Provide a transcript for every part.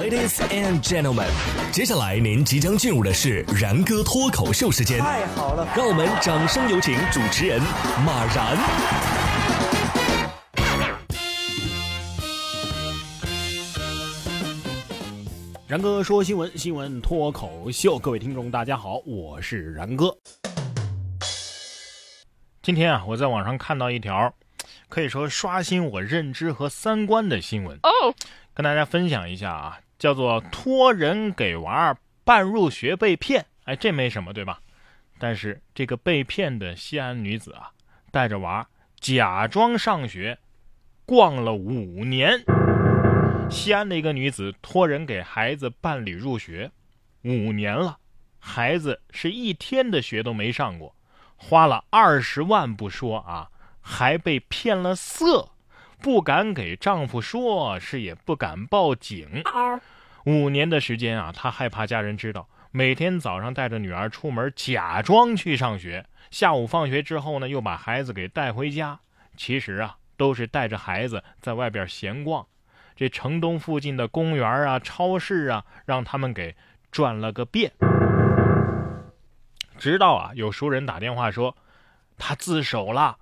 Ladies and gentlemen，接下来您即将进入的是然哥脱口秀时间。太好了，让我们掌声有请主持人马然。然哥说新闻，新闻脱口秀，各位听众大家好，我是然哥。今天啊，我在网上看到一条，可以说刷新我认知和三观的新闻哦，跟大家分享一下啊，叫做托人给娃办入学被骗，哎，这没什么对吧？但是这个被骗的西安女子啊，带着娃假装上学，逛了五年。西安的一个女子托人给孩子办理入学，五年了，孩子是一天的学都没上过，花了二十万不说啊，还被骗了色，不敢给丈夫说，是也不敢报警。五年的时间啊，她害怕家人知道，每天早上带着女儿出门，假装去上学，下午放学之后呢，又把孩子给带回家，其实啊，都是带着孩子在外边闲逛。这城东附近的公园啊、超市啊，让他们给转了个遍。直到啊，有熟人打电话说他自首了，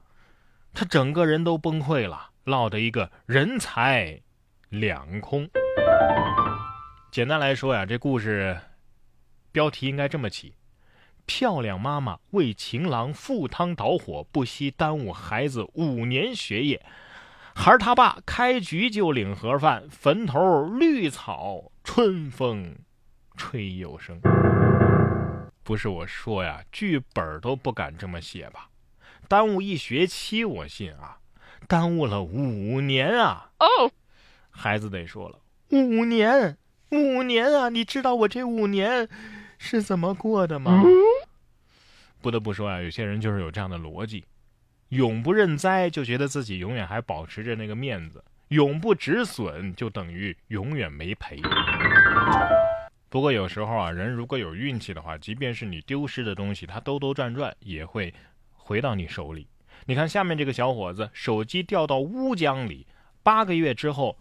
他整个人都崩溃了，落得一个人财两空。简单来说呀，这故事标题应该这么起：漂亮妈妈为情郎赴汤蹈火，不惜耽误孩子五年学业。孩儿他爸开局就领盒饭，坟头绿草春风吹又生。不是我说呀，剧本都不敢这么写吧？耽误一学期我信啊，耽误了五年啊！哦，孩子得说了，五年，五年啊！你知道我这五年是怎么过的吗？不得不说啊，有些人就是有这样的逻辑。永不认栽，就觉得自己永远还保持着那个面子；永不止损，就等于永远没赔。不过有时候啊，人如果有运气的话，即便是你丢失的东西，它兜兜转转也会回到你手里。你看下面这个小伙子，手机掉到乌江里，八个月之后。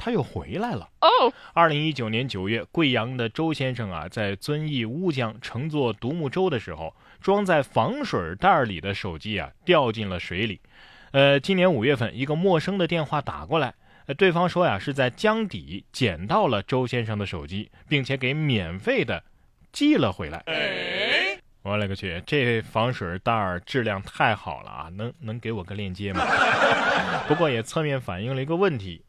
他又回来了。哦，二零一九年九月，贵阳的周先生啊，在遵义乌江乘坐独木舟的时候，装在防水袋里的手机啊掉进了水里。呃，今年五月份，一个陌生的电话打过来，对方说呀是在江底捡到了周先生的手机，并且给免费的寄了回来。我勒个去，这防水袋质量太好了啊！能能给我个链接吗？不过也侧面反映了一个问题。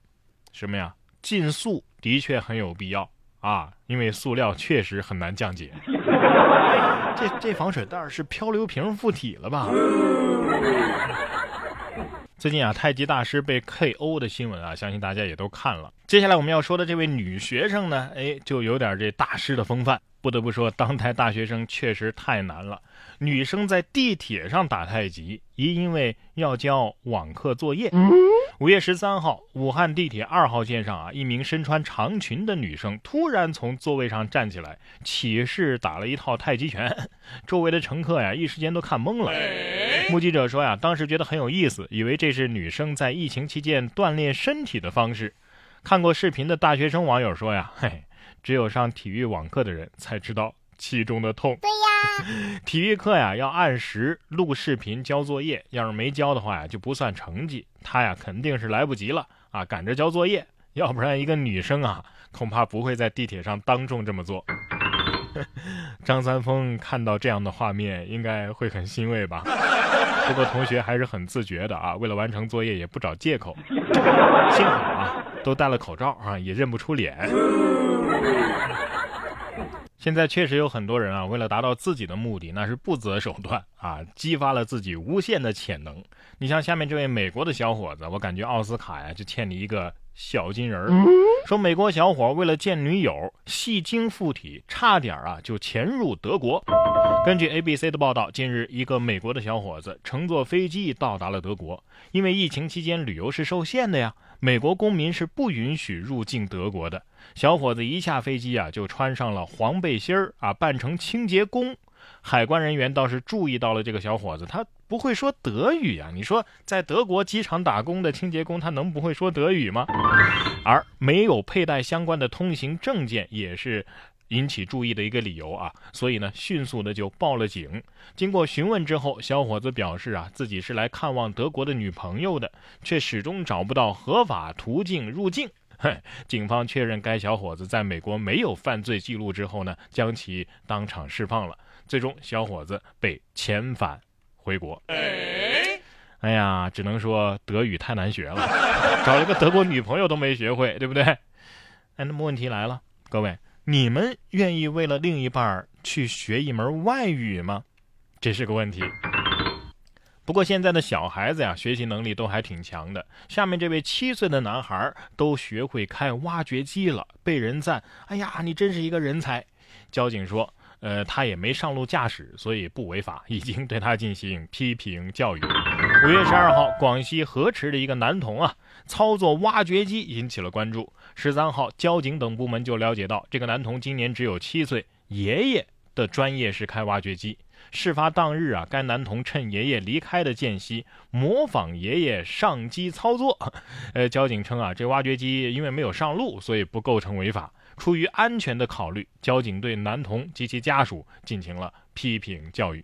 什么呀？禁塑的确很有必要啊，因为塑料确实很难降解。这这防水袋是漂流瓶附体了吧？最近啊，太极大师被 KO 的新闻啊，相信大家也都看了。接下来我们要说的这位女学生呢，哎，就有点这大师的风范。不得不说，当代大学生确实太难了。女生在地铁上打太极，一因为要交网课作业。五月十三号，武汉地铁二号线上啊，一名身穿长裙的女生突然从座位上站起来，起势打了一套太极拳，周围的乘客呀，一时间都看懵了。目击者说呀，当时觉得很有意思，以为这是女生在疫情期间锻炼身体的方式。看过视频的大学生网友说呀，嘿。只有上体育网课的人才知道其中的痛。对呀，体育课呀要按时录视频交作业，要是没交的话呀就不算成绩。他呀肯定是来不及了啊，赶着交作业，要不然一个女生啊恐怕不会在地铁上当众这么做。张三丰看到这样的画面应该会很欣慰吧？不过同学还是很自觉的啊，为了完成作业也不找借口。幸好啊都戴了口罩啊，也认不出脸。现在确实有很多人啊，为了达到自己的目的，那是不择手段啊，激发了自己无限的潜能。你像下面这位美国的小伙子，我感觉奥斯卡呀就欠你一个小金人儿。说美国小伙为了见女友，戏精附体，差点啊就潜入德国。根据 ABC 的报道，近日一个美国的小伙子乘坐飞机到达了德国，因为疫情期间旅游是受限的呀。美国公民是不允许入境德国的。小伙子一下飞机啊，就穿上了黄背心儿啊，扮成清洁工。海关人员倒是注意到了这个小伙子，他不会说德语啊？你说在德国机场打工的清洁工，他能不会说德语吗？而没有佩戴相关的通行证件，也是引起注意的一个理由啊。所以呢，迅速的就报了警。经过询问之后，小伙子表示啊，自己是来看望德国的女朋友的，却始终找不到合法途径入境。嘿，警方确认该小伙子在美国没有犯罪记录之后呢，将其当场释放了。最终，小伙子被遣返。回国，哎呀，只能说德语太难学了，找了个德国女朋友都没学会，对不对？哎，那么问题来了，各位，你们愿意为了另一半去学一门外语吗？这是个问题。不过现在的小孩子呀，学习能力都还挺强的。下面这位七岁的男孩都学会开挖掘机了，被人赞，哎呀，你真是一个人才。交警说。呃，他也没上路驾驶，所以不违法，已经对他进行批评教育。五月十二号，广西河池的一个男童啊，操作挖掘机引起了关注。十三号，交警等部门就了解到，这个男童今年只有七岁，爷爷的专业是开挖掘机。事发当日啊，该男童趁爷爷离开的间隙，模仿爷爷上机操作。呃，交警称啊，这挖掘机因为没有上路，所以不构成违法。出于安全的考虑，交警对男童及其家属进行了批评教育。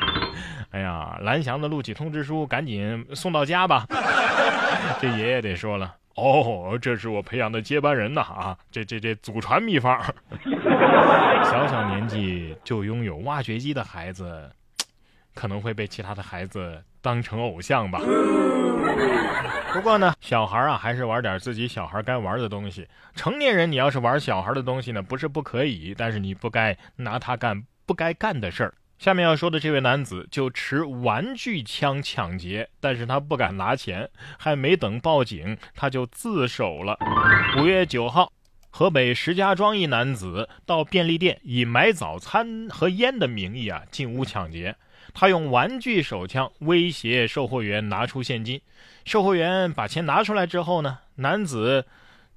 哎呀，蓝翔的录取通知书赶紧送到家吧！这爷爷得说了，哦，这是我培养的接班人呐！啊，这这这祖传秘方。小小年纪就拥有挖掘机的孩子，可能会被其他的孩子当成偶像吧。不过呢，小孩啊，还是玩点自己小孩该玩的东西。成年人，你要是玩小孩的东西呢，不是不可以，但是你不该拿他干不该干的事儿。下面要说的这位男子就持玩具枪抢劫，但是他不敢拿钱，还没等报警，他就自首了。五月九号，河北石家庄一男子到便利店以买早餐和烟的名义啊进屋抢劫。他用玩具手枪威胁售货员拿出现金，售货员把钱拿出来之后呢，男子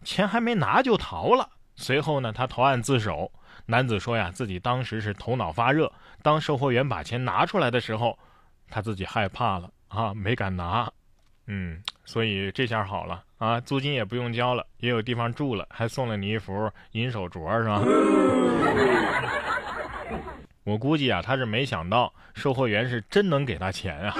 钱还没拿就逃了。随后呢，他投案自首。男子说呀，自己当时是头脑发热，当售货员把钱拿出来的时候，他自己害怕了啊，没敢拿。嗯，所以这下好了啊，租金也不用交了，也有地方住了，还送了你一副银手镯，是吧？我估计啊，他是没想到售货员是真能给他钱啊。